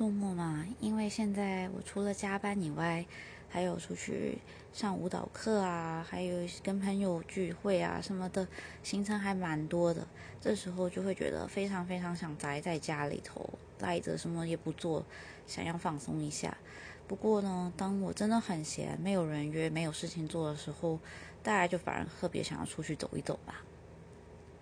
周末嘛，因为现在我除了加班以外，还有出去上舞蹈课啊，还有跟朋友聚会啊什么的，行程还蛮多的，这时候就会觉得非常非常想宅在家里头，赖着什么也不做，想要放松一下。不过呢，当我真的很闲，没有人约，没有事情做的时候，大家就反而特别想要出去走一走吧。